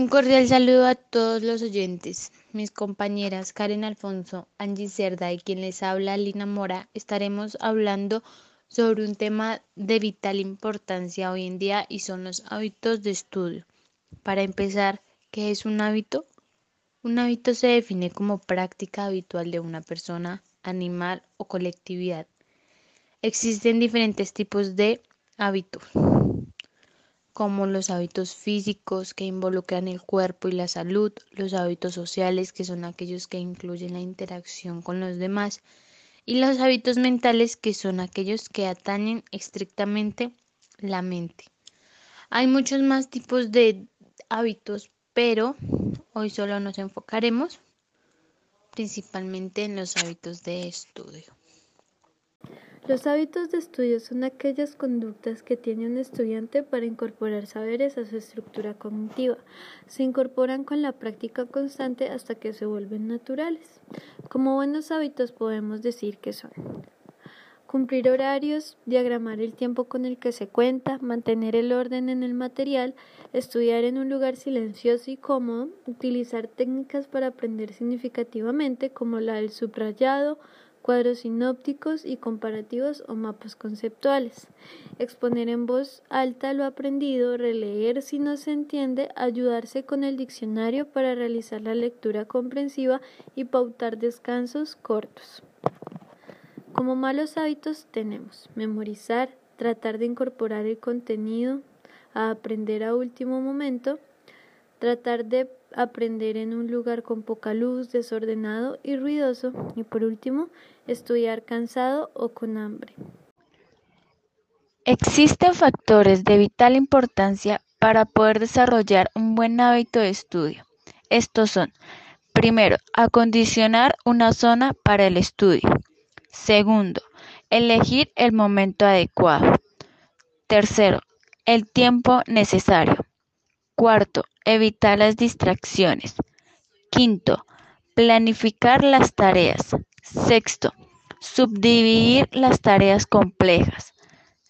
Un cordial saludo a todos los oyentes. Mis compañeras Karen Alfonso, Angie Cerda y quien les habla Lina Mora estaremos hablando sobre un tema de vital importancia hoy en día y son los hábitos de estudio. Para empezar, ¿qué es un hábito? Un hábito se define como práctica habitual de una persona, animal o colectividad. Existen diferentes tipos de hábitos como los hábitos físicos que involucran el cuerpo y la salud, los hábitos sociales que son aquellos que incluyen la interacción con los demás y los hábitos mentales que son aquellos que atañen estrictamente la mente. Hay muchos más tipos de hábitos, pero hoy solo nos enfocaremos principalmente en los hábitos de estudio. Los hábitos de estudio son aquellas conductas que tiene un estudiante para incorporar saberes a su estructura cognitiva. Se incorporan con la práctica constante hasta que se vuelven naturales. Como buenos hábitos podemos decir que son cumplir horarios, diagramar el tiempo con el que se cuenta, mantener el orden en el material, estudiar en un lugar silencioso y cómodo, utilizar técnicas para aprender significativamente como la del subrayado, cuadros sinópticos y comparativos o mapas conceptuales, exponer en voz alta lo aprendido, releer si no se entiende, ayudarse con el diccionario para realizar la lectura comprensiva y pautar descansos cortos. Como malos hábitos tenemos memorizar, tratar de incorporar el contenido, a aprender a último momento, tratar de aprender en un lugar con poca luz, desordenado y ruidoso y por último, estudiar cansado o con hambre. Existen factores de vital importancia para poder desarrollar un buen hábito de estudio. Estos son, primero, acondicionar una zona para el estudio. Segundo, elegir el momento adecuado. Tercero, el tiempo necesario. Cuarto, evitar las distracciones. Quinto, planificar las tareas. Sexto, subdividir las tareas complejas.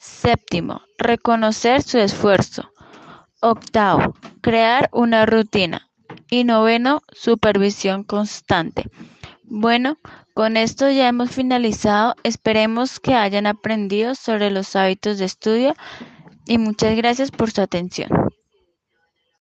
Séptimo, reconocer su esfuerzo. Octavo, crear una rutina. Y noveno, supervisión constante. Bueno, con esto ya hemos finalizado. Esperemos que hayan aprendido sobre los hábitos de estudio y muchas gracias por su atención.